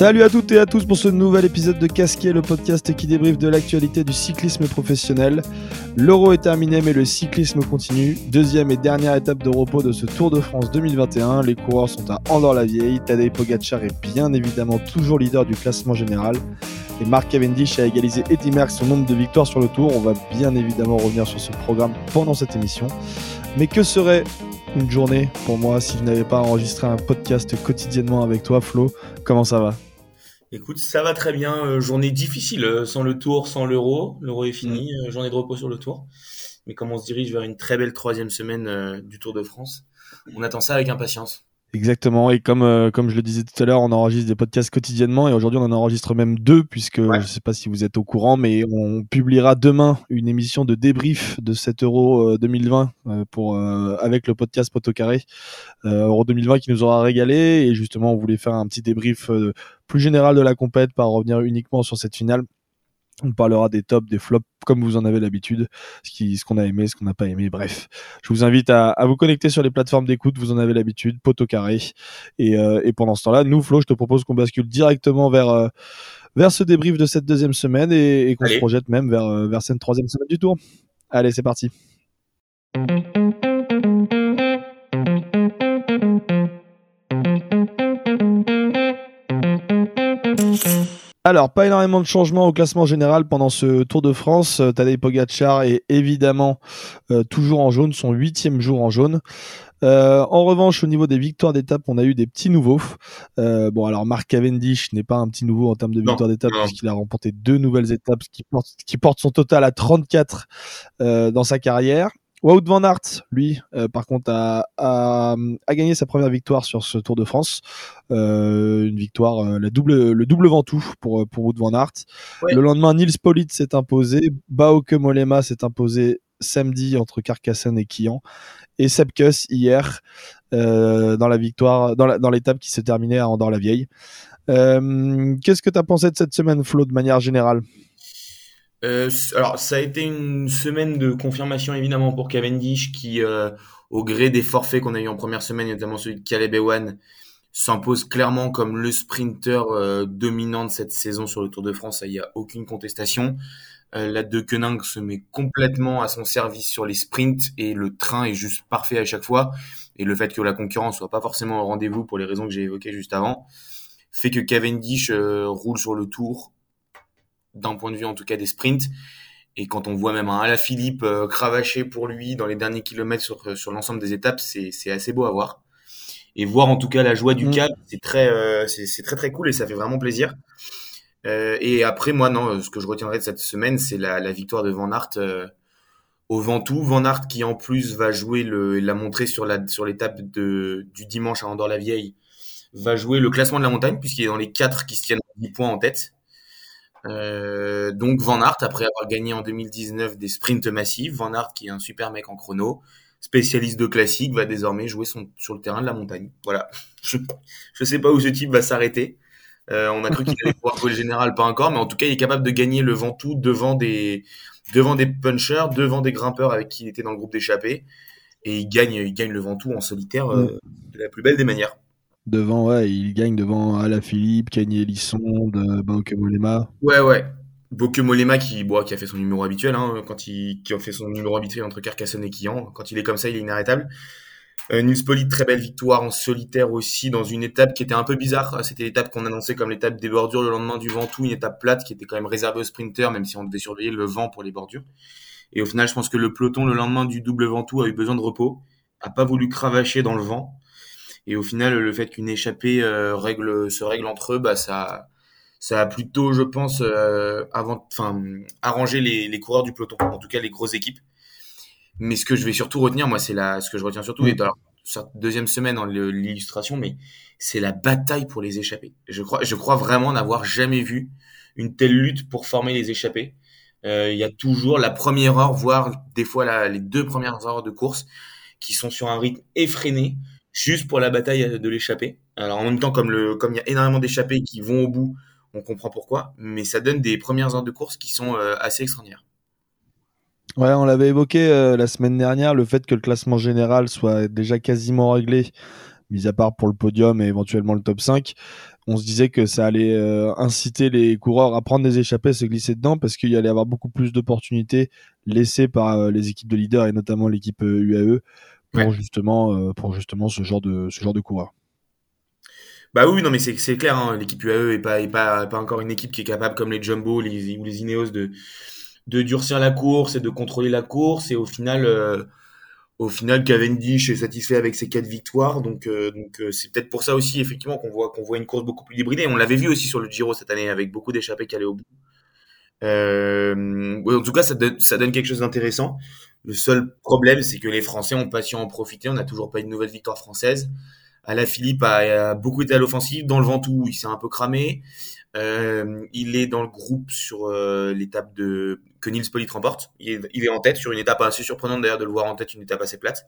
Salut à toutes et à tous pour ce nouvel épisode de Casquet, le podcast qui débriefe de l'actualité du cyclisme professionnel. L'Euro est terminé mais le cyclisme continue. Deuxième et dernière étape de repos de ce Tour de France 2021. Les coureurs sont à Andorre-la-Vieille. Tadej Pogacar est bien évidemment toujours leader du classement général. Et Mark Cavendish a égalisé Eddie Merckx son nombre de victoires sur le Tour. On va bien évidemment revenir sur ce programme pendant cette émission. Mais que serait une journée pour moi si je n'avais pas enregistré un podcast quotidiennement avec toi, Flo? Comment ça va? Écoute, ça va très bien. Euh, journée difficile, euh, sans le tour, sans l'euro. L'euro est fini, euh, journée de repos sur le tour. Mais comme on se dirige vers une très belle troisième semaine du Tour de France, on attend ça avec impatience. Exactement. Et comme, euh, comme je le disais tout à l'heure, on enregistre des podcasts quotidiennement et aujourd'hui on en enregistre même deux puisque je ne sais pas si vous êtes au courant, mais on publiera demain une émission de débrief de cet Euro 2020 euh, pour, euh, avec le podcast Potocaré. Euro 2020 qui nous aura régalé et justement on voulait faire un petit débrief plus général de la compète, pas revenir uniquement sur cette finale. On parlera des tops, des flops, comme vous en avez l'habitude, ce qu'on a aimé, ce qu'on n'a pas aimé. Bref, je vous invite à, vous connecter sur les plateformes d'écoute, vous en avez l'habitude, poteau carré. Et, euh, et pendant ce temps-là, nous, Flo, je te propose qu'on bascule directement vers, euh, vers ce débrief de cette deuxième semaine et, qu'on se projette même vers, euh, vers cette troisième semaine du tour. Allez, c'est parti. Alors, pas énormément de changements au classement général pendant ce Tour de France. Euh, Tadej Pogacar est évidemment euh, toujours en jaune, son huitième jour en jaune. Euh, en revanche, au niveau des victoires d'étape, on a eu des petits nouveaux. bon, alors Mark Cavendish n'est pas un petit nouveau en termes de victoires d'étape puisqu'il a remporté deux nouvelles étapes, qui portent qui porte son total à 34 dans sa carrière. Wout van Aert, lui, euh, par contre, a, a, a, gagné sa première victoire sur ce Tour de France. Euh, une victoire, euh, la double, le double Ventoux pour, pour Wout van Aert. Le lendemain, Nils Polit s'est imposé. Bauke Molema s'est imposé samedi entre Carcassonne et Quillan. Et Sepkus hier euh, dans la victoire, dans l'étape qui s'est terminée à Andorre-la-Vieille. Qu'est-ce que tu as pensé de cette semaine, Flo, de manière générale? Euh, alors, ça a été une semaine de confirmation évidemment pour Cavendish qui, euh, au gré des forfaits qu'on a eu en première semaine, notamment celui de Caleb Ewan, s'impose clairement comme le sprinter euh, dominant de cette saison sur le Tour de France. Il n'y a aucune contestation. la De Koenig se met complètement à son service sur les sprints et le train est juste parfait à chaque fois. Et le fait que la concurrence soit pas forcément au rendez-vous pour les raisons que j'ai évoquées juste avant, fait que Cavendish roule sur le Tour d'un point de vue en tout cas des sprints. Et quand on voit même un Alaphilippe euh, cravacher pour lui dans les derniers kilomètres sur, euh, sur l'ensemble des étapes, c'est, assez beau à voir. Et voir en tout cas la joie du mmh. cap, c'est très, euh, c'est, très très cool et ça fait vraiment plaisir. Euh, et après, moi, non, ce que je retiendrai de cette semaine, c'est la, la victoire de Van Aert euh, au Ventoux. Van Aert qui en plus va jouer, le, l'a montré sur, la, sur l'étape de, du dimanche à Andorre-la-Vieille, va jouer le classement de la montagne puisqu'il est dans les quatre qui se tiennent 10 points en tête. Euh, donc Van Aert, après avoir gagné en 2019 des sprints massifs, Van Aert qui est un super mec en chrono, spécialiste de classique, va désormais jouer son, sur le terrain de la montagne. Voilà. Je, je sais pas où ce type va s'arrêter. Euh, on a cru qu'il allait pouvoir jouer le général, pas encore, mais en tout cas, il est capable de gagner le Ventoux devant des, devant des punchers, devant des grimpeurs avec qui il était dans le groupe d'échappée. Et il gagne, il gagne le Ventoux en solitaire euh, de la plus belle des manières. Devant, ouais, il gagne devant Alaphilippe, Kanye Elisson, de Bauke Molema. Ouais, ouais. Bauke Molema qui, bon, qui a fait son numéro habituel, hein, quand il, qui a fait son numéro habituel entre Carcassonne et Quillan. Quand il est comme ça, il est inarrêtable. Euh, Nils Poli, très belle victoire en solitaire aussi dans une étape qui était un peu bizarre. C'était l'étape qu'on annonçait comme l'étape des bordures le lendemain du Ventoux, une étape plate qui était quand même réservée aux sprinters, même si on devait surveiller le vent pour les bordures. Et au final, je pense que le peloton le lendemain du double Ventoux a eu besoin de repos, a pas voulu cravacher dans le vent. Et au final, le fait qu'une échappée euh, règle, se règle entre eux, bah, ça, ça a plutôt, je pense, euh, avant, enfin, arrangé les, les, coureurs du peloton, en tout cas les grosses équipes. Mais ce que je vais surtout retenir, moi, c'est la, ce que je retiens surtout, et alors, deuxième semaine dans l'illustration, mais c'est la bataille pour les échappées. Je crois, je crois vraiment n'avoir jamais vu une telle lutte pour former les échappées. Euh, il y a toujours la première heure, voire des fois la, les deux premières heures de course, qui sont sur un rythme effréné, juste pour la bataille de l'échappée. Alors en même temps, comme il y a énormément d'échappés qui vont au bout, on comprend pourquoi, mais ça donne des premières heures de course qui sont euh, assez extraordinaires. Ouais, on l'avait évoqué euh, la semaine dernière, le fait que le classement général soit déjà quasiment réglé mis à part pour le podium et éventuellement le top 5, on se disait que ça allait euh, inciter les coureurs à prendre des échappées, se glisser dedans, parce qu'il y allait avoir beaucoup plus d'opportunités laissées par les équipes de leaders et notamment l'équipe UAE pour justement pour justement ce genre de ce genre de coureurs. Bah oui, non mais c'est clair, hein, l'équipe UAE est pas, est pas pas encore une équipe qui est capable comme les Jumbo les, ou les Ineos de de durcir la course et de contrôler la course. Et au final euh, au final Cavendish est satisfait avec ses quatre victoires. Donc euh, donc euh, c'est peut-être pour ça aussi effectivement qu'on voit qu'on voit une course beaucoup plus hybridée on l'avait vu aussi sur le Giro cette année avec beaucoup d'échappées qui allaient au bout. En tout cas ça donne, ça donne quelque chose d'intéressant le seul problème c'est que les Français ont pas su en profiter on n'a toujours pas une nouvelle victoire française la Philippe a, beaucoup été à l'offensive dans le Ventoux il s'est un peu cramé euh, il est dans le groupe sur euh, l'étape de que Nils Polit remporte. Il est, en tête sur une étape assez surprenante d'ailleurs de le voir en tête, une étape assez plate.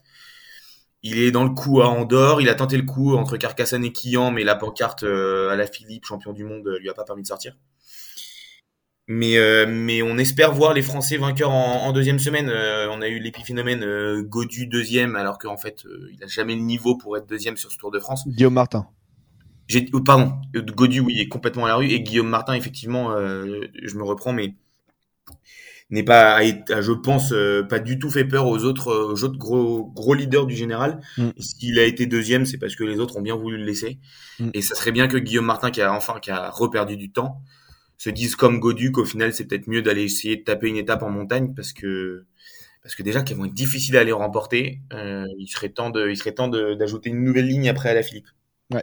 Il est dans le coup à Andorre. Il a tenté le coup entre Carcassonne et Quillan, mais la pancarte euh, Philippe, champion du monde, lui a pas permis de sortir. Mais, euh, mais on espère voir les Français vainqueurs en, en deuxième semaine. on a eu l'épiphénomène Godu deuxième, alors qu'en fait, il a jamais le niveau pour être deuxième sur ce Tour de France. Guillaume Martin. J'ai, oh, pardon, Godu, oui, est complètement à la rue. Et Guillaume Martin, effectivement, euh, je me reprends, mais n'est pas, je pense, euh, pas du tout fait peur aux autres, euh, aux autres gros, gros leaders du général. Mm. S'il a été deuxième, c'est parce que les autres ont bien voulu le laisser. Mm. Et ça serait bien que Guillaume Martin, qui a enfin, qui a reperdu du temps, se dise comme Godu qu'au final, c'est peut-être mieux d'aller essayer de taper une étape en montagne parce que, parce que déjà qu'elles vont être difficiles à aller remporter, il serait temps de, il serait temps d'ajouter une nouvelle ligne après à la Philippe. Ouais.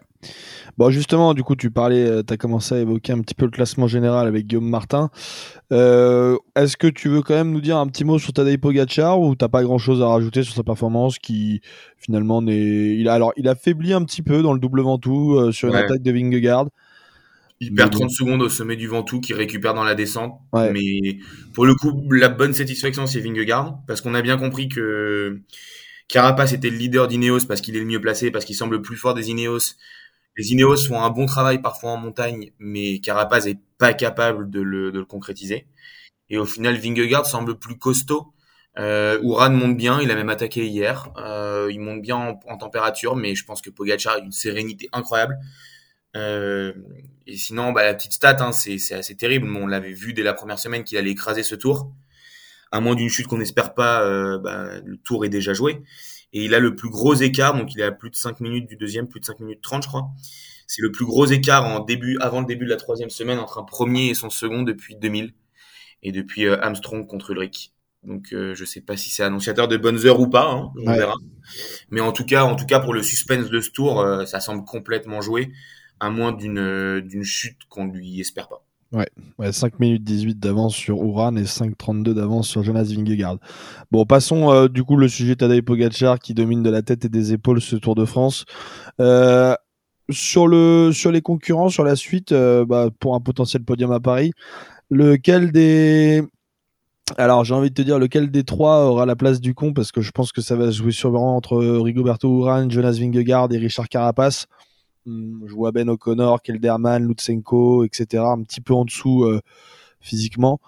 Bon, justement, du coup, tu parlais, euh, tu as commencé à évoquer un petit peu le classement général avec Guillaume Martin. Euh, est-ce que tu veux quand même nous dire un petit mot sur Tadej Pogacar ou t'as pas grand-chose à rajouter sur sa performance qui finalement n'est, il a alors il a faibli un petit peu dans le double Ventoux euh, sur une attaque de Vingegaard. Il perd 30 secondes au sommet du Ventoux, qui récupère dans la descente. Mais pour le coup, la bonne satisfaction, c'est Vingegaard, parce qu'on a bien compris que Carapace était le leader d'Ineos parce qu'il est le mieux placé, parce qu'il semble le plus fort des Ineos. Les Ineos font un bon travail parfois en montagne, mais Carapace est pas capable de le, de le concrétiser. Et au final, Vingegaard semble plus costaud. Euh, Uran monte bien, il a même attaqué hier. Euh, il monte bien en, température, mais je pense que Pogacar a une sérénité incroyable. Euh, et sinon, bah, la petite stat, hein, c'est assez terrible. On l'avait vu dès la première semaine qu'il allait écraser ce tour à moins d'une chute qu'on n'espère pas, euh, bah, le tour est déjà joué. Et il a le plus gros écart, donc il est à plus de 5 minutes du deuxième, plus de 5 minutes 30 je crois. C'est le plus gros écart en début, avant le début de la troisième semaine entre un premier et son second depuis 2000 et depuis euh, Armstrong contre Ulrich. Donc euh, je sais pas si c'est annonciateur de bonnes heures ou pas, hein, on verra. Mais en tout cas, en tout cas pour le suspense de ce tour, euh, ça semble complètement joué, à moins d'une d'une chute qu'on lui espère pas. Ouais, ouais, 5 minutes 18 d'avance sur Uran et 5.32 d'avance sur Jonas Vingegaard. Bon, passons euh, du coup le sujet Tadej Pogacar qui domine de la tête et des épaules ce Tour de France. Euh, sur le sur les concurrents, sur la suite, euh, bah, pour un potentiel podium à Paris, lequel des alors j'ai envie de te dire lequel des trois aura la place du con? Parce que je pense que ça va se jouer sûrement entre Rigoberto Uran, Jonas Vingegaard et Richard Carapace. Hmm, je vois Ben O'Connor, Kelderman, Lutsenko, etc. un petit peu en dessous euh, physiquement.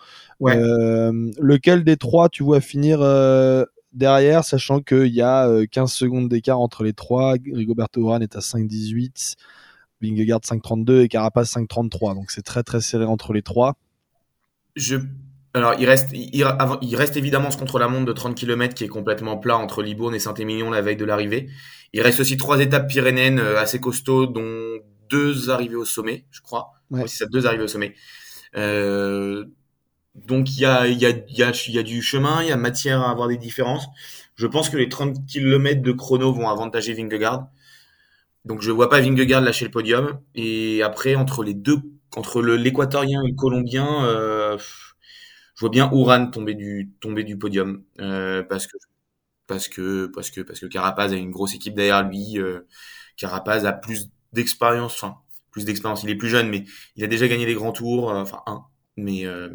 Euh, lequel des trois tu vois finir euh, derrière, sachant qu'il y a 15 secondes d'écart entre les trois. Rigoberto Urán est à 5,18, Vingegaard 5,32 et Carapace 5,33. Donc c'est très très serré entre les trois. Je alors, il reste, il, reste évidemment ce contre-la-montre de 30 km qui est complètement plat entre Libourne et Saint-Émilion la veille de l'arrivée. Il reste aussi trois étapes pyrénéennes euh, assez costauds, dont deux arrivées au sommet, je crois. Ouais. c'est ça, deux arrivées au sommet. Euh, donc, il y a, il y, a, il y, a, y a du chemin, il y a matière à avoir des différences. Je pense que les 30 km de chrono vont avantager Vingegaard. Donc, je vois pas Vingegaard lâcher le podium. Et après, entre les deux, entre l'équatorien et le colombien, euh, je vois bien Ouran tomber du tomber du podium euh, parce que parce que parce que parce que Carapaz a une grosse équipe derrière lui. Euh, Carapaz a plus d'expérience, enfin plus d'expérience. Il est plus jeune, mais il a déjà gagné les grands tours, euh, enfin un. Mais euh,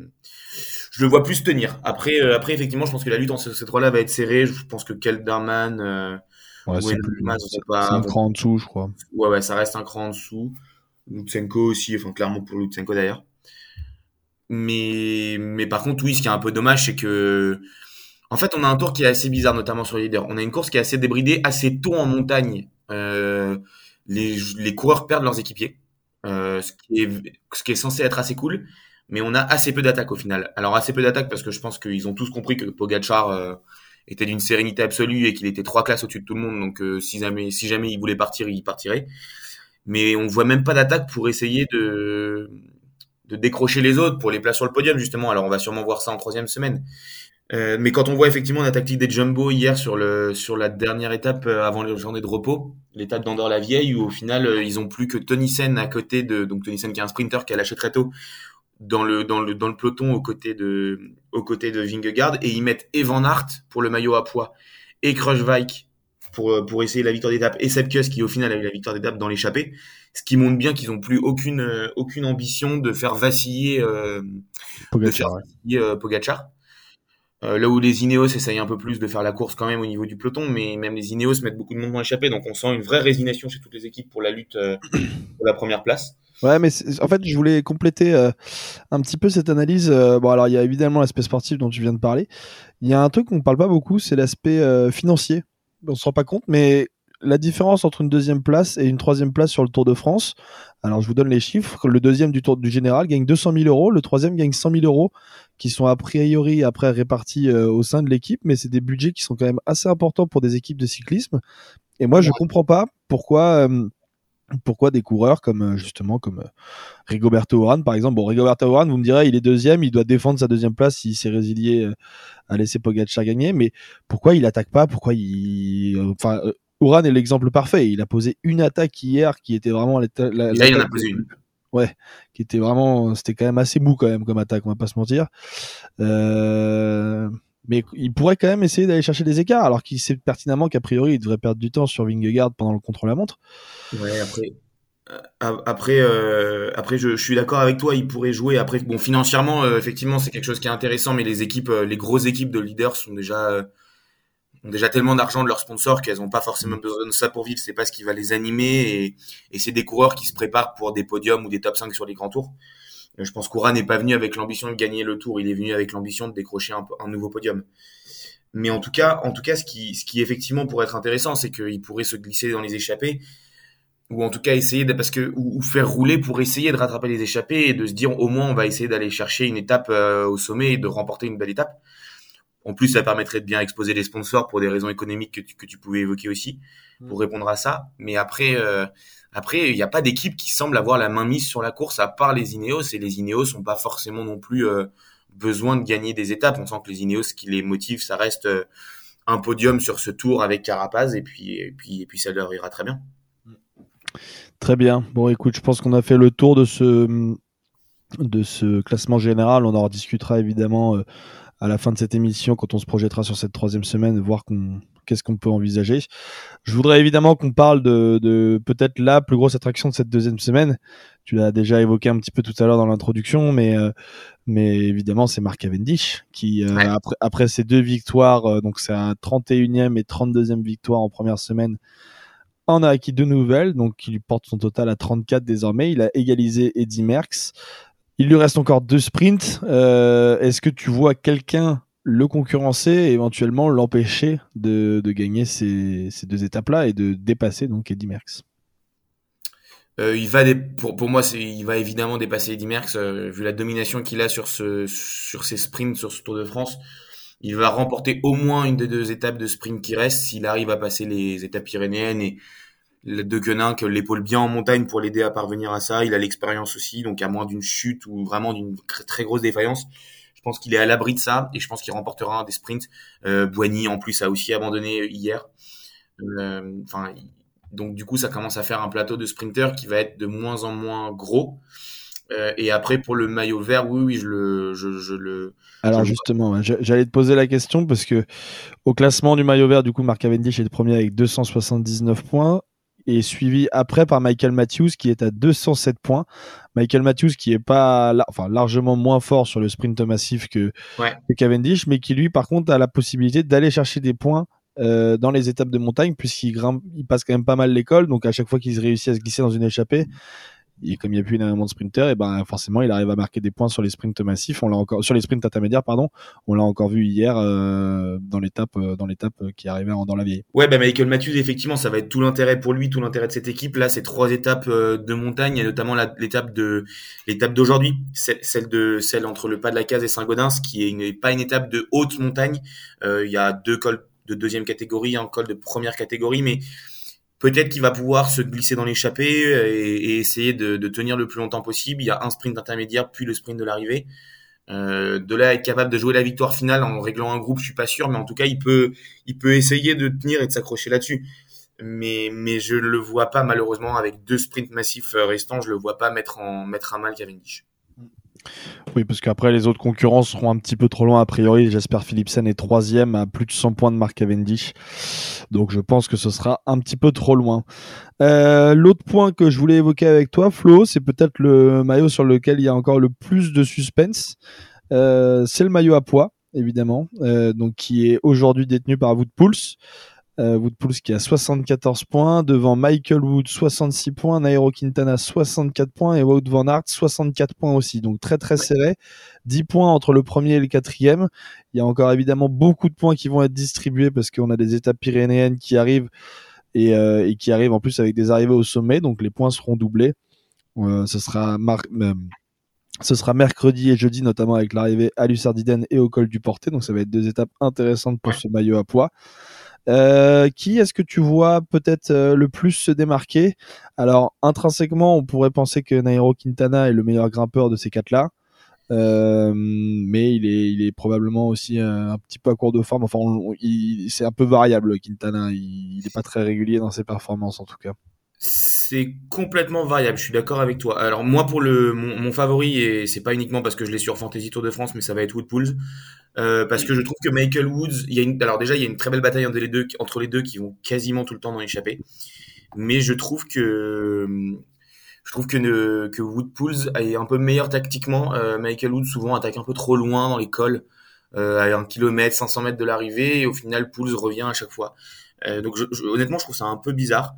je le vois plus tenir. Après, euh, après effectivement, je pense que la lutte entre ces trois-là va être serrée. Je pense que Kelderman, euh, ouais, c'est un cran en dessous, je crois. Ouais, ouais, ça reste un cran en dessous. Lutsenko aussi, enfin clairement pour Lutsenko d'ailleurs. Mais, mais par contre, oui, ce qui est un peu dommage, c'est que, en fait, on a un tour qui est assez bizarre, notamment sur les leaders. On a une course qui est assez débridée assez tôt en montagne les, les coureurs perdent leurs équipiers, ce, qui est, ce qui est censé être assez cool, mais on a assez peu d'attaques au final. Alors assez peu d'attaques parce que je pense qu'ils ont tous compris que Pogachar était d'une sérénité absolue et qu'il était trois classes au-dessus de tout le monde. Donc euh, si jamais si jamais il voulait partir, il partirait. Mais on voit même pas d'attaque pour essayer de de décrocher les autres pour les places sur le podium justement. Alors on va sûrement voir ça en troisième semaine. Euh, mais quand on voit effectivement la tactique des Jumbo hier sur le sur la dernière étape euh, avant la journée de repos, l'étape d'Andorre la Vieille où au final ils ont plus que Tony Sen à côté de donc Tony Sen qui est un sprinter qui a lâché très tôt dans le dans le dans le peloton aux côtés de aux côtés de Vingegaard et ils mettent Evan Hart pour le maillot à poids et Kruijswijk pour pour essayer la victoire d'étape et Sepkus qui au final a eu la victoire d'étape dans l'échappée ce qui montre bien qu'ils ont plus aucune aucune ambition de faire vaciller euh, Pogacar, euh, Pogacar. Euh, là où les Ineos essayent un peu plus de faire la course quand même au niveau du peloton, mais même les Ineos mettent beaucoup de monde dans l'échappée, donc on sent une vraie résignation chez toutes les équipes pour la lutte euh, pour la première place. Ouais, mais en fait, je voulais compléter euh, un petit peu cette analyse. Euh, bon, alors il y a évidemment l'aspect sportif dont tu viens de parler. Il y a un truc qu'on ne parle pas beaucoup, c'est l'aspect euh, financier. On se rend pas compte, mais la différence entre une deuxième place et une troisième place sur le Tour de France. Alors, je vous donne les chiffres. Le deuxième du Tour du Général gagne 200 000 euros, le troisième gagne 100 000 euros, qui sont a priori après répartis au sein de l'équipe, mais c'est des budgets qui sont quand même assez importants pour des équipes de cyclisme. Et moi, je comprends pas pourquoi pourquoi des coureurs comme euh, justement comme euh, Rigoberto Urán par exemple bon Rigoberto Urán vous me direz il est deuxième il doit défendre sa deuxième place s'il s'est résilié euh, à laisser Pogacar gagner mais pourquoi il attaque pas? Pourquoi il enfin Urán est l'exemple parfait il a posé une attaque hier qui était vraiment la, la, là il en a posé une ouais qui était vraiment c'était quand même assez mou quand même comme attaque on va pas se mentir euh mais il pourrait quand même essayer d'aller chercher des écarts, alors qu'il sait pertinemment qu'a priori il devrait perdre du temps sur Vingegaard pendant le contre-la-montre. Ouais, après, euh, après, euh, après, je, suis d'accord avec toi. Il pourrait jouer. Après, bon, financièrement, euh, effectivement, c'est quelque chose qui est intéressant, mais les équipes, les grosses équipes de leaders sont déjà ont déjà tellement d'argent de leurs sponsors qu'elles n'ont pas forcément besoin de ça pour vivre. C'est pas ce qui va les animer, et, et c'est des coureurs qui se préparent pour des podiums ou des top 5 sur les grands tours. Je pense qu'Oura n'est pas venu avec l'ambition de gagner le tour, il est venu avec l'ambition de décrocher un, un, nouveau podium. Mais en tout cas, en tout cas, ce qui, ce qui effectivement pourrait être intéressant, c'est qu'il pourrait se glisser dans les échappées, ou en tout cas essayer de, parce que ou, faire rouler pour essayer de rattraper les échappées et de se dire au moins on va essayer d'aller chercher une étape euh, au sommet et de remporter une belle étape. En plus, ça permettrait de bien exposer les sponsors pour des raisons économiques que tu, que tu pouvais évoquer aussi pour mm. répondre à ça. Mais après, euh, après, il n'y a pas d'équipe qui semble avoir la main mise sur la course à part les Ineos et les Ineos n'ont pas forcément non plus euh, besoin de gagner des étapes. On sent que les Ineos, ce qui les motive, ça reste euh, un podium sur ce tour avec Carapaz et puis, et puis, et puis ça leur ira très bien. Très bien. Bon, écoute, je pense qu'on a fait le tour de ce, de ce classement général. On en rediscutera évidemment euh, à la fin de cette émission quand on se projettera sur cette troisième semaine, voir qu'on qu'est-ce qu'on peut envisager. Je voudrais évidemment qu'on parle de, de peut-être la plus grosse attraction de cette deuxième semaine. Tu l'as déjà évoqué un petit peu tout à l'heure dans l'introduction, mais euh, mais évidemment c'est Mark Cavendish qui euh, après après ses deux victoires, euh, donc c'est un 31e et 32e victoire en première semaine en a acquis deux nouvelles, donc il lui porte son total à 34 désormais. Il a égalisé Eddie Merckx. Il lui reste encore deux sprints. Euh, Est-ce que tu vois quelqu'un le concurrencer et éventuellement l'empêcher de, de, gagner ces, ces deux étapes-là et de dépasser donc Eddy Merckx? Euh, il va pour, pour moi il va évidemment dépasser Eddy Merckx euh, vu la domination qu'il a sur ce sur ses sprints sur ce Tour de France. Il va remporter au moins une des deux étapes de sprint qui restent s'il arrive à passer les étapes pyrénéennes et de Quenin que l'épaule bien en montagne pour l'aider à parvenir à ça. Il a l'expérience aussi donc à moins d'une chute ou vraiment d'une très grosse défaillance je pense qu'il est à l'abri de ça et je pense qu'il remportera un des sprints. Euh, Boigny en plus a aussi abandonné hier. Euh, donc du coup ça commence à faire un plateau de sprinters qui va être de moins en moins gros. Euh, et après pour le maillot vert, oui, oui, je le, je, je le. Alors justement, j'allais te poser la question parce que au classement du maillot vert, du coup, Marc Cavendish est le premier avec 279 points et suivi après par Michael Matthews qui est à 207 points. Michael Matthews qui est pas enfin largement moins fort sur le sprint massif que, Cavendish, mais qui lui par contre a la possibilité d'aller chercher des points euh, dans les étapes de montagne puisqu'il grimpe, il passe quand même pas mal l'école, donc à chaque fois qu'il réussit à se glisser dans une échappée, et comme il n'y a plus énormément de sprinters, et ben forcément il arrive à marquer des points sur les sprints massifs. On l'a encore sur les sprints intermédiaires, pardon. On l'a encore vu hier euh, dans l'étape euh, dans l'étape qui arrivait dans la vieille. Ouais, bah Michael Matthews, effectivement, ça va être tout l'intérêt pour lui, tout l'intérêt de cette équipe. Là, c'est trois étapes euh, de montagne, et notamment l'étape de l'étape d'aujourd'hui, celle de celle entre le pas de la Case et Saint-Gaudens, qui est une, pas une étape de haute montagne. Il y a deux cols de deuxième catégorie, un col de première catégorie, mais Peut-être qu'il va pouvoir se glisser dans l'échappée et, essayer de, tenir le plus longtemps possible. Il y a un sprint intermédiaire, puis le sprint de l'arrivée. Euh, de là être capable de jouer la victoire finale en réglant un groupe, je suis pas sûr, mais en tout cas, il peut, il essayer de tenir et de s'accrocher là-dessus. Mais, mais je le vois pas malheureusement avec deux sprints massifs restants, je le vois pas mettre en mettre à mal Cavendish. Oui, parce qu'après, les autres concurrents seront un petit peu trop loin a priori. Jasper Philipsen est troisième à plus de 100 points de Mark Cavendish. Donc, je pense que ce sera un petit peu trop loin. Euh, l'autre point que je voulais évoquer avec toi, Flo, c'est peut-être le maillot sur lequel il y a encore le plus de suspense. Euh, c'est le maillot à poids, évidemment, euh, donc qui est aujourd'hui détenu par Wood Pulse. Euh, qui a 74 points, devant Michael Wood 66 points, Nairo Quintana 64 points et Wout Van Aert 64 points aussi. Donc très très serré. 10 points entre le premier et le quatrième. Il y a encore évidemment beaucoup de points qui vont être distribués parce qu'on a des étapes pyrénéennes qui arrivent et, euh, qui arrivent en plus avec des arrivées au sommet. Donc les points seront doublés. Euh, ce sera euh, ce sera mercredi et jeudi, notamment avec l'arrivée à Lussardiden et au col du Porté. Donc ça va être deux étapes intéressantes pour ce maillot à poids. Euh, qui est-ce que tu vois peut-être euh, le plus se démarquer? Alors intrinsèquement, on pourrait penser que Nairo Quintana est le meilleur grimpeur de ces quatre-là. Euh, mais il est, il est probablement aussi un, petit peu à court de forme. Enfin, c'est un peu variable, Quintana. Il n'est pas très régulier dans ses performances, en tout cas. C'est complètement variable. Je suis d'accord avec toi. Alors moi, pour le mon, favori et c'est pas uniquement parce que je l'ai sur Fantasy Tour de France, mais ça va être Woodpools. Euh, parce que je trouve que Michael Woods, alors déjà il y a une très belle bataille entre les deux, qui vont quasiment tout le temps dans l'échappée. Mais je trouve que je trouve que Woodpools est un peu meilleur tactiquement. Euh, Michael Woods souvent attaque un peu trop loin dans les cols, euh, à un kilomètre, 500 mètres de l'arrivée, et au final Pools revient à chaque fois. Euh, donc honnêtement, je trouve ça un peu bizarre.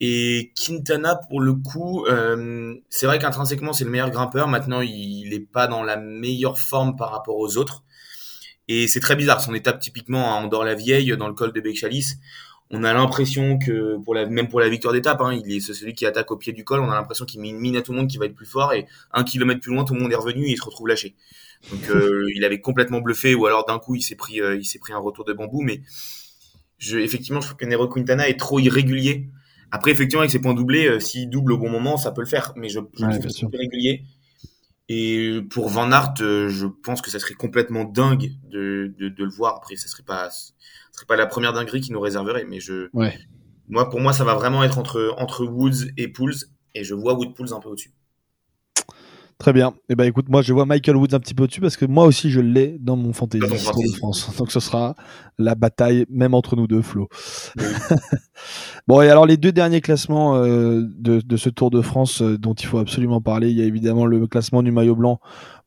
Et Quintana, pour le coup, euh, c'est vrai qu'intrinsèquement, c'est le meilleur grimpeur. Maintenant, il n'est pas dans la meilleure forme par rapport aux autres. Et c'est très bizarre. Son étape, typiquement, à Andorre-la-Vieille, dans le col de Becchalis, on a l'impression que, pour la, même pour la victoire d'étape, hein, il est celui qui attaque au pied du col. On a l'impression qu'il met une mine à tout le monde qui va être plus fort. Et un kilomètre plus loin, tout le monde est revenu et il se retrouve lâché. Donc, euh, il avait complètement bluffé. Ou alors, d'un coup, il s'est pris, euh, il s'est pris un retour de bambou. Mais je, effectivement, je trouve que Nero Quintana est trop irrégulier après, effectivement, avec ses points doublés, euh, s'il double au bon moment, ça peut le faire. Mais je, je ouais, trouve régulier. Et pour Van Aert, euh, je pense que ça serait complètement dingue de, de, de le voir. Après, ça serait pas, ça serait pas la première dinguerie qui nous réserverait. Mais je, ouais. moi, pour moi, ça va vraiment être entre, entre Woods et Pools. Et je vois Wood Pools un peu au-dessus. Très bien. Et eh ben écoute, moi je vois Michael Woods un petit peu au-dessus parce que moi aussi je l'ai dans mon fantasy Tour de France. Donc ce sera la bataille même entre nous deux, Flo. bon et alors les deux derniers classements euh, de, de, ce Tour de France euh, dont il faut absolument parler, il y a évidemment le classement du maillot blanc.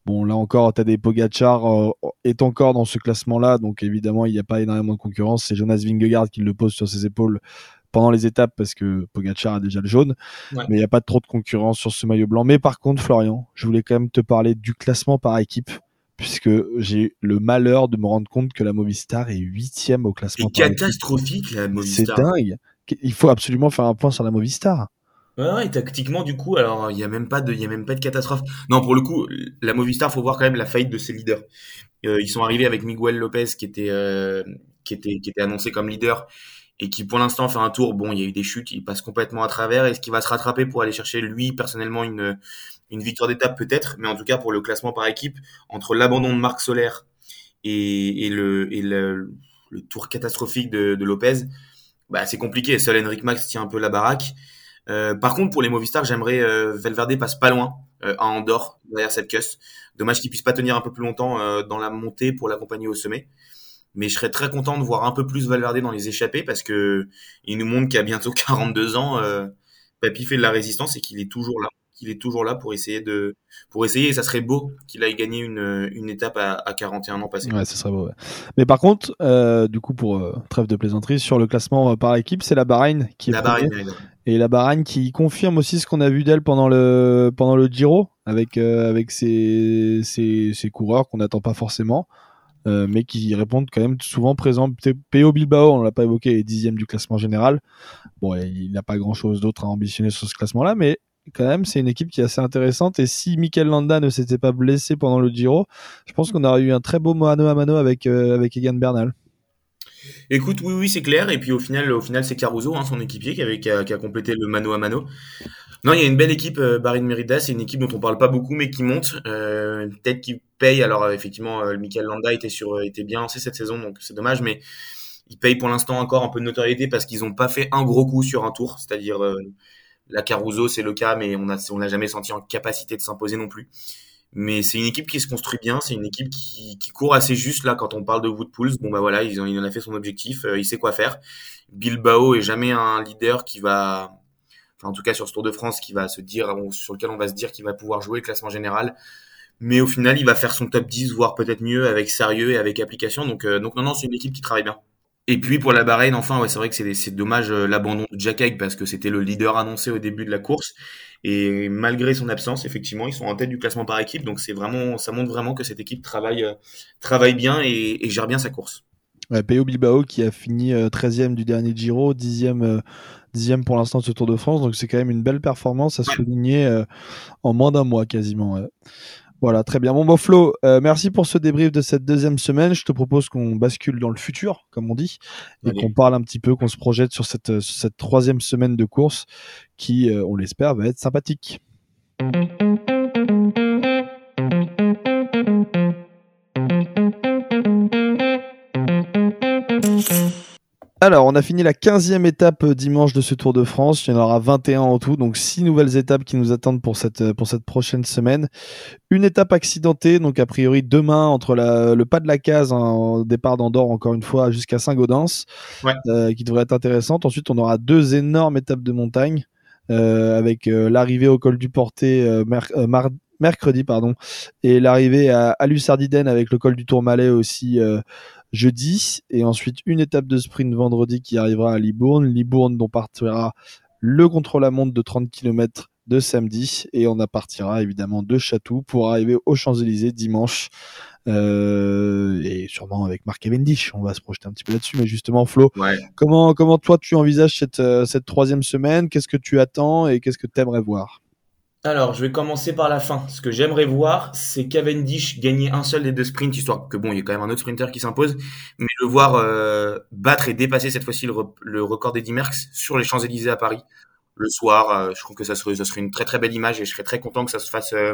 Bon là encore, Tadej Pogacar euh, est encore dans ce classement-là, donc évidemment il n'y a pas énormément de concurrence. C'est Jonas Vingegaard qui le pose sur ses épaules pendant les étapes parce que Pogacar a déjà le jaune. Mais il n'y a pas trop de concurrence sur ce maillot blanc. Mais par contre, Florian, je voulais quand même te parler du classement par équipe puisque j'ai le malheur de me rendre compte que la Movistar est huitième au classement. C'est catastrophique la Movistar. C'est dingue. Il faut absolument faire un point sur la Movistar. Ouais, et tactiquement, du coup, alors il n'y a même pas de, il y a même pas de catastrophe. Non, pour le coup, la Movistar, faut voir quand même la faillite de ses leaders. Euh, ils sont arrivés avec Miguel Lopez qui était, euh, qui était, qui était annoncé comme leader et qui pour l'instant fait un tour. Bon, il y a eu des chutes, il passe complètement à travers. Est-ce qu'il va se rattraper pour aller chercher lui personnellement une une victoire d'étape peut-être, mais en tout cas pour le classement par équipe entre l'abandon de Marc Solaire et, le le, tour catastrophique de, de Lopez, bah c'est compliqué. Seul Henrik Max tient un peu la baraque. Euh, par contre, pour les Movistar, j'aimerais euh, Valverde passe pas loin euh, à Andorre derrière cette cusse. Dommage qu'il puisse pas tenir un peu plus longtemps euh, dans la montée pour l'accompagner au sommet mais je serais très content de voir un peu plus Valverde dans les échappées parce que il nous montre qu'à bientôt 42 ans, euh, Papy fait de la résistance et qu'il est toujours là, qu'il est toujours là pour essayer de, pour essayer. Et ça serait beau qu'il aille gagner une, une étape à, à 41 ans passés. Ouais, ça serait beau. Ouais. Mais par contre, euh, du coup, pour euh, trêve de plaisanterie, sur le classement euh, par équipe, c'est la Bahreïn qui est la Bahreïn, Et la Bahreïn qui confirme aussi ce qu'on a vu d'elle pendant le, pendant le Giro, avec, avec ses, ses, ses coureurs qu'on n'attend pas forcément, euh, mais qui répondent quand même souvent présents. P.O. Bilbao, on l'a pas évoqué, est dixième du classement général. Bon, il n'a pas grand-chose d'autre à ambitionner sur ce classement-là, mais quand même, c'est une équipe qui est assez intéressante. Et si Mikel Landa ne s'était pas blessé pendant le Giro, je pense qu'on aurait eu un très beau mano à mano avec, euh, avec Egan Bernal. Écoute, oui, oui, c'est clair. Et puis au final, au final, c'est Caruso, hein, son équipier, qui, avait, qui, a, complété le mano à mano. Non, il y a une belle équipe, euh, Barin Merida. C'est une équipe dont on parle pas beaucoup, mais qui monte. Euh, Peut-être qui paye. Alors euh, effectivement, euh, Michael Landa était sur, était bien lancé cette saison, donc c'est dommage, mais ils payent pour l'instant encore un peu de notoriété parce qu'ils n'ont pas fait un gros coup sur un tour. C'est-à-dire la Caruso, c'est le cas, mais on a, on n'a jamais senti en capacité de s'imposer non plus. Mais c'est une équipe qui se construit bien, c'est une équipe qui, qui, court assez juste là quand on parle de Woodpools. Bon bah voilà, il en a fait son objectif, euh, il sait quoi faire. Bilbao est jamais un leader qui va, en tout cas sur ce Tour de France, qui va se dire, sur lequel on va se dire qu'il va pouvoir jouer le classement général. Mais au final, il va faire son top 10, voire peut-être mieux avec sérieux et avec application. Donc, euh, donc non, non, c'est une équipe qui travaille bien. Et puis pour la Bahreïn, enfin, ouais, c'est vrai que c'est dommage euh, l'abandon de Jack Haig parce que c'était le leader annoncé au début de la course. Et malgré son absence, effectivement, ils sont en tête du classement par équipe. Donc c'est vraiment, ça montre vraiment que cette équipe travaille, euh, travaille bien et, gère bien sa course. Ouais, Peo Bilbao qui a fini 13e euh, du dernier Giro, 10e, 10e pour l'instant de ce Tour de France. Donc c'est quand même une belle performance à souligner en moins d'un mois quasiment. Voilà, très bien. Bon, bon Flo, euh, merci pour ce débrief de cette deuxième semaine. Je te propose qu'on bascule dans le futur, comme on dit, et qu'on parle un petit peu, qu'on se projette sur cette, cette troisième semaine de course qui, euh, on l'espère, va être sympathique. Alors, on a fini la 15e étape euh, dimanche de ce Tour de France. Il y en aura 21 en tout, donc six nouvelles étapes qui nous attendent pour cette, euh, pour cette prochaine semaine. Une étape accidentée, donc a priori demain entre le pas de la case, hein, départ d'Andorre encore une fois jusqu'à Saint-Gaudens, euh, qui devrait être intéressante. Ensuite, on aura deux énormes étapes de montagne, avec l'arrivée au col du Porté mercredi, pardon, et l'arrivée à, Lussardiden avec le col du Tourmalet aussi jeudi et ensuite une étape de sprint vendredi qui arrivera à Libourne. Libourne dont partira le contre-la-montre de 30 km de samedi et on partira évidemment de Chatou pour arriver aux Champs-Élysées dimanche euh, et sûrement avec Marc Cavendish. On va se projeter un petit peu là-dessus, mais justement Flo, comment comment toi tu envisages cette euh, cette troisième semaine? Qu'est-ce que tu attends et qu'est-ce que tu aimerais voir? Alors, je vais commencer par la fin. Ce que j'aimerais voir, c'est Cavendish gagner un seul des deux sprints, histoire que bon, il y a quand même un autre sprinter qui s'impose, mais le voir euh, battre et dépasser cette fois-ci le, record d'Eddie Merckx sur les Champs-Élysées à Paris le soir. Euh, je trouve que ça serait, ça serait une très très belle image et je serais très content que ça se fasse euh,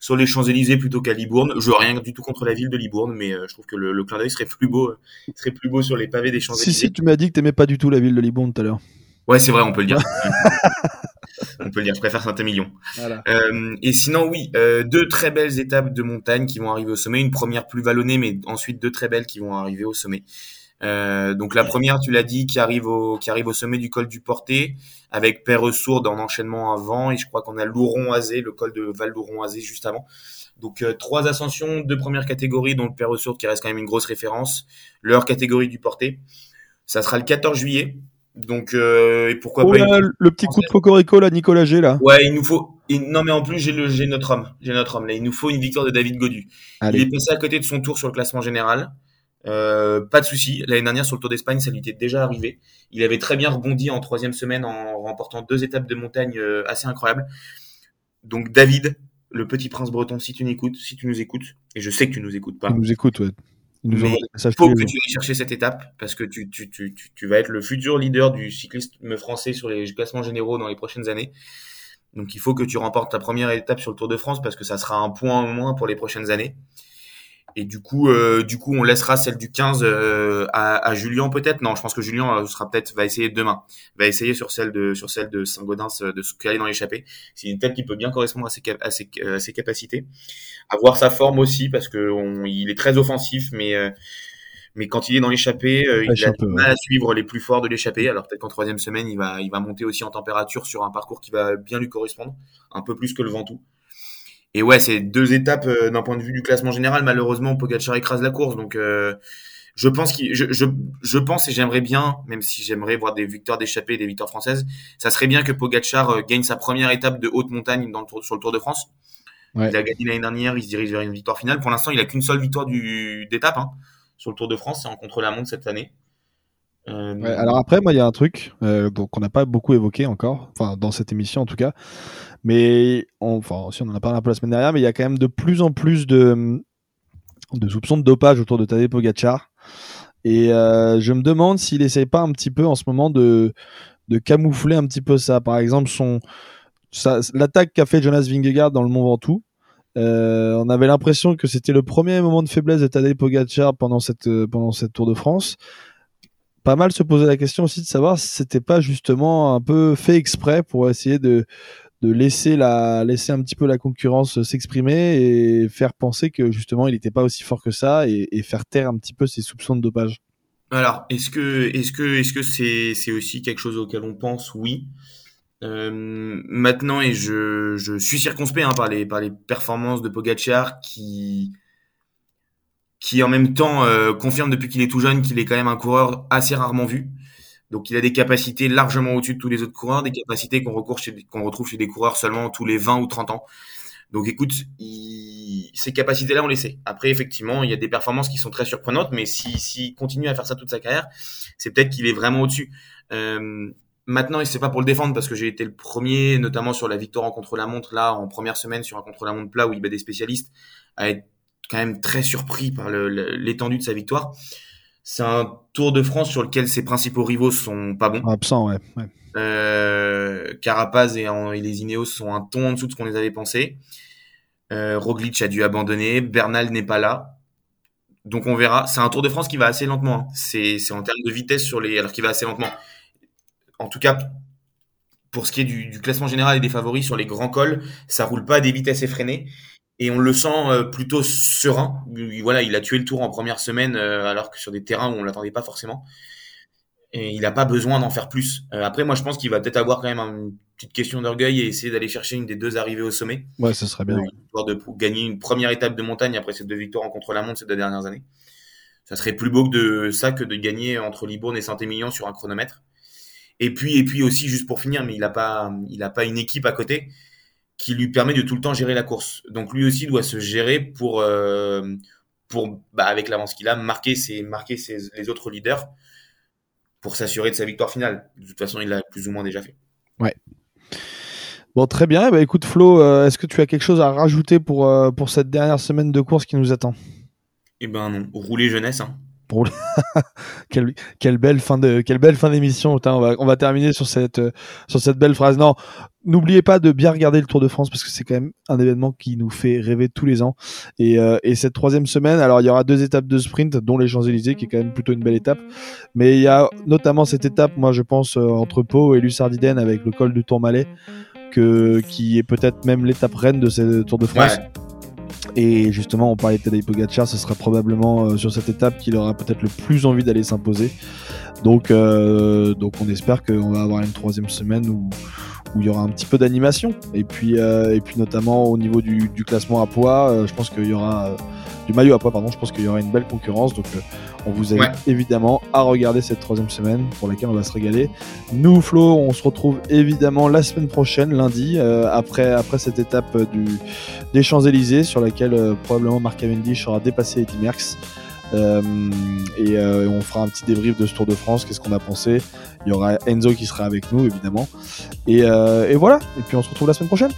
sur les Champs-Élysées plutôt qu'à Libourne. Je veux rien du tout contre la ville de Libourne, mais je trouve que le, le clin d'œil serait plus beau, serait plus beau sur les pavés des Champs-Élysées. Si si, tu m'as dit que t'aimais pas du tout la ville de Libourne tout à l'heure. Ouais, c'est vrai, on peut le dire. on peut le dire. Je préfère Saint-Émilion. Euh, et sinon, oui, euh, deux très belles étapes de montagne qui vont arriver au sommet. Une première plus vallonnée, mais ensuite deux très belles qui vont arriver au sommet. Euh, donc la première, tu l'as dit, qui arrive au qui arrive au sommet du col du Porté, avec Père-Sourde en enchaînement avant, et je crois qu'on a Louron-Azé, le col de Val-Louron-Azé juste avant. Donc euh, trois ascensions, deux premières catégories, dont le Père-Sourde qui reste quand même une grosse référence, leur catégorie du Porté. Ça sera le 14 juillet. Donc, euh, et pourquoi oh pas Le petit coup de Cocorico, là, Nicolas G, là. Ouais, il nous faut. Non, mais en plus, j'ai le, j'ai notre homme. J'ai notre homme. Là, il nous faut une victoire de David Godu. Il est passé à côté de son tour sur le classement général. Euh, pas de souci. L'année dernière, sur le Tour d'Espagne, ça lui était déjà arrivé. Il avait très bien rebondi en troisième semaine en remportant deux étapes de montagne euh, assez incroyables. Donc, David, le petit prince breton, si tu n'écoutes, si tu nous écoutes, et je sais que tu nous écoutes pas. Tu nous écoutes, ouais. Il faut que tu ailles chercher cette étape parce que tu, tu, tu, tu, vas être le futur leader du cyclisme français sur les classements généraux dans les prochaines années. Donc il faut que tu remportes ta première étape sur le Tour de France parce que ça sera un point en moins pour les prochaines années. Et du coup, euh, du coup, on laissera celle du 15 euh, à, à, Julien peut-être? Non, je pense que Julien euh, sera peut-être va essayer demain. Va essayer sur celle de sur celle de Saint-Gaudens de se caler dans l'échappée. C'est une tête qui peut bien correspondre à ses, à ses, à ses capacités. Avoir sa forme aussi parce que on, il est très offensif, mais mais quand il est dans l'échappée, il a du mal à suivre les plus forts de l'échappée. Alors peut-être qu'en troisième semaine, il va il va monter aussi en température sur un parcours qui va bien lui correspondre, un peu plus que le Ventoux. Et ouais, c'est deux étapes euh, d'un point de vue du classement général. Malheureusement, Pogacar écrase la course, donc euh, je pense qu'il, je, je, je, pense et j'aimerais bien, même si j'aimerais voir des victoires d'échappée, des victoires françaises, ça serait bien que Pogacar euh, gagne sa première étape de haute montagne dans le tour, sur le Tour de France. Il a gagné l'année dernière, il se dirige vers une victoire finale. Pour l'instant, il a qu'une seule victoire d'étape hein, sur le Tour de France, c'est en contre-la-montre cette année. Euh... alors après, moi, il y a un truc euh, qu'on n'a pas beaucoup évoqué encore, enfin dans cette émission en tout cas, mais enfin si on en a parlé un peu la semaine dernière, mais il y a quand même de plus en plus de, de soupçons de dopage autour de Tadej Pogacar. Et euh, je me demande s'il essaye pas un petit peu en ce moment de, de camoufler un petit peu ça. Par exemple, son l'attaque qu'a fait Jonas Vingegaard dans le Mont Ventoux. Euh, on avait l'impression que c'était le premier moment de faiblesse de Tadej Pogacar pendant cette pendant cette Tour de France. Pas mal se poser la question aussi de savoir si c'était pas justement un peu fait exprès pour essayer de de laisser la laisser un petit peu la concurrence s'exprimer et faire penser que justement il n'était pas aussi fort que ça et, faire taire un petit peu ses soupçons de dopage. Alors est-ce que est-ce que est-ce que c'est c'est aussi quelque chose auquel on pense? Oui. Euh, maintenant et je je suis circonspect hein, par les par les performances de Pogacar qui qui en même temps euh, confirme depuis qu'il est tout jeune qu'il est quand même un coureur assez rarement vu. Donc il a des capacités largement au-dessus de tous les autres coureurs, des capacités qu'on qu'on retrouve chez des coureurs seulement tous les 20 ou 30 ans. Donc écoute, ces capacités-là, on les sait. Après, effectivement, il y a des performances qui sont très surprenantes, mais s'il si, continue à faire ça toute sa carrière, c'est peut-être qu'il est vraiment au-dessus. Euh, maintenant, et c'est pas pour le défendre, parce que j'ai été le premier, notamment sur la victoire en contre-la-montre, là, en première semaine, sur un contre-la-montre plat, où il bat des spécialistes, à être quand même très surpris par l'étendue de sa victoire. C'est un Tour de France sur lequel ses principaux rivaux sont pas bons. Absents, ouais. Euh, Carapaz et, les Ineos sont un ton en dessous de ce qu'on les avait pensé. Euh, Roglic a dû abandonner. Bernal n'est pas là. Donc on verra. C'est un Tour de France qui va assez lentement. Hein. C'est en termes de vitesse sur les. Alors qu'il va assez lentement. En tout cas, pour ce qui est du, du, classement général et des favoris sur les grands cols, ça roule pas à des vitesses effrénées et on le sent euh, plutôt serein. Voilà, il a tué le tour en première semaine euh, alors que sur des terrains où on l'attendait pas forcément. Et il n'a pas besoin d'en faire plus. Euh, après, moi, je pense qu'il va peut-être avoir quand même une petite question d'orgueil et essayer d'aller chercher une des deux arrivées au sommet. Ouais, ce serait bien. Pour, de, gagner une première étape de montagne après ces deux victoires en contre-la-montre ces deux dernières années. Ça serait plus beau que de ça que de gagner entre Libourne et Saint-Émilion sur un chronomètre. Et puis, et puis aussi, juste pour finir, mais il n'a pas, il a pas une équipe à côté qui lui permet de tout le temps gérer la course. Donc lui aussi doit se gérer pour, euh, pour bah, avec l'avance qu'il a, marquer, ses, marquer ses, les autres leaders pour s'assurer de sa victoire finale. De toute façon, il l'a plus ou moins déjà fait. Ouais. Bon, très bien. Bah, écoute, Flo, euh, est-ce que tu as quelque chose à rajouter pour, euh, pour cette dernière semaine de course qui nous attend? Eh ben non, rouler jeunesse. Hein. quelle, quelle, belle fin de quelle belle fin d'émission. On va, on va terminer sur cette sur cette belle phrase. Non, n'oubliez pas de bien regarder le Tour de France parce que c'est quand même un événement qui nous fait rêver tous les ans. Et, euh, et cette troisième semaine, alors il y aura deux étapes de sprint, dont les Champs-Élysées, qui est quand même plutôt une belle étape. Mais il y a notamment cette étape, moi je pense, euh, entre Pau et Lussardiden avec le col du Tourmalet, que, qui est peut-être même l'étape reine de ce Tour de France. Et justement, on parlait de Tadej Pogacar, ce sera probablement euh, sur cette étape qu'il aura peut-être le plus envie d'aller s'imposer. Donc, euh, donc on espère qu'on va avoir une troisième semaine où, où il y aura un petit peu d'animation. Et puis, euh, et puis notamment au niveau du, du classement à poids, euh, je pense qu'il y aura euh, du maillot à poids, pardon. Je pense qu'il y aura une belle concurrence. Donc, euh, on vous invite évidemment à regarder cette troisième semaine pour laquelle on va se régaler. Nous, Flo, on se retrouve évidemment la semaine prochaine, lundi, après après cette étape du des Champs Élysées sur laquelle probablement Marc Cavendish aura dépassé Eddie Merckx. Euh, et euh, on fera un petit débrief de ce Tour de France, qu'est-ce qu'on a pensé. Il y aura Enzo qui sera avec nous, évidemment. Et, euh, et voilà, et puis on se retrouve la semaine prochaine.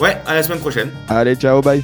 Ouais, à la semaine prochaine. Allez, ciao, bye.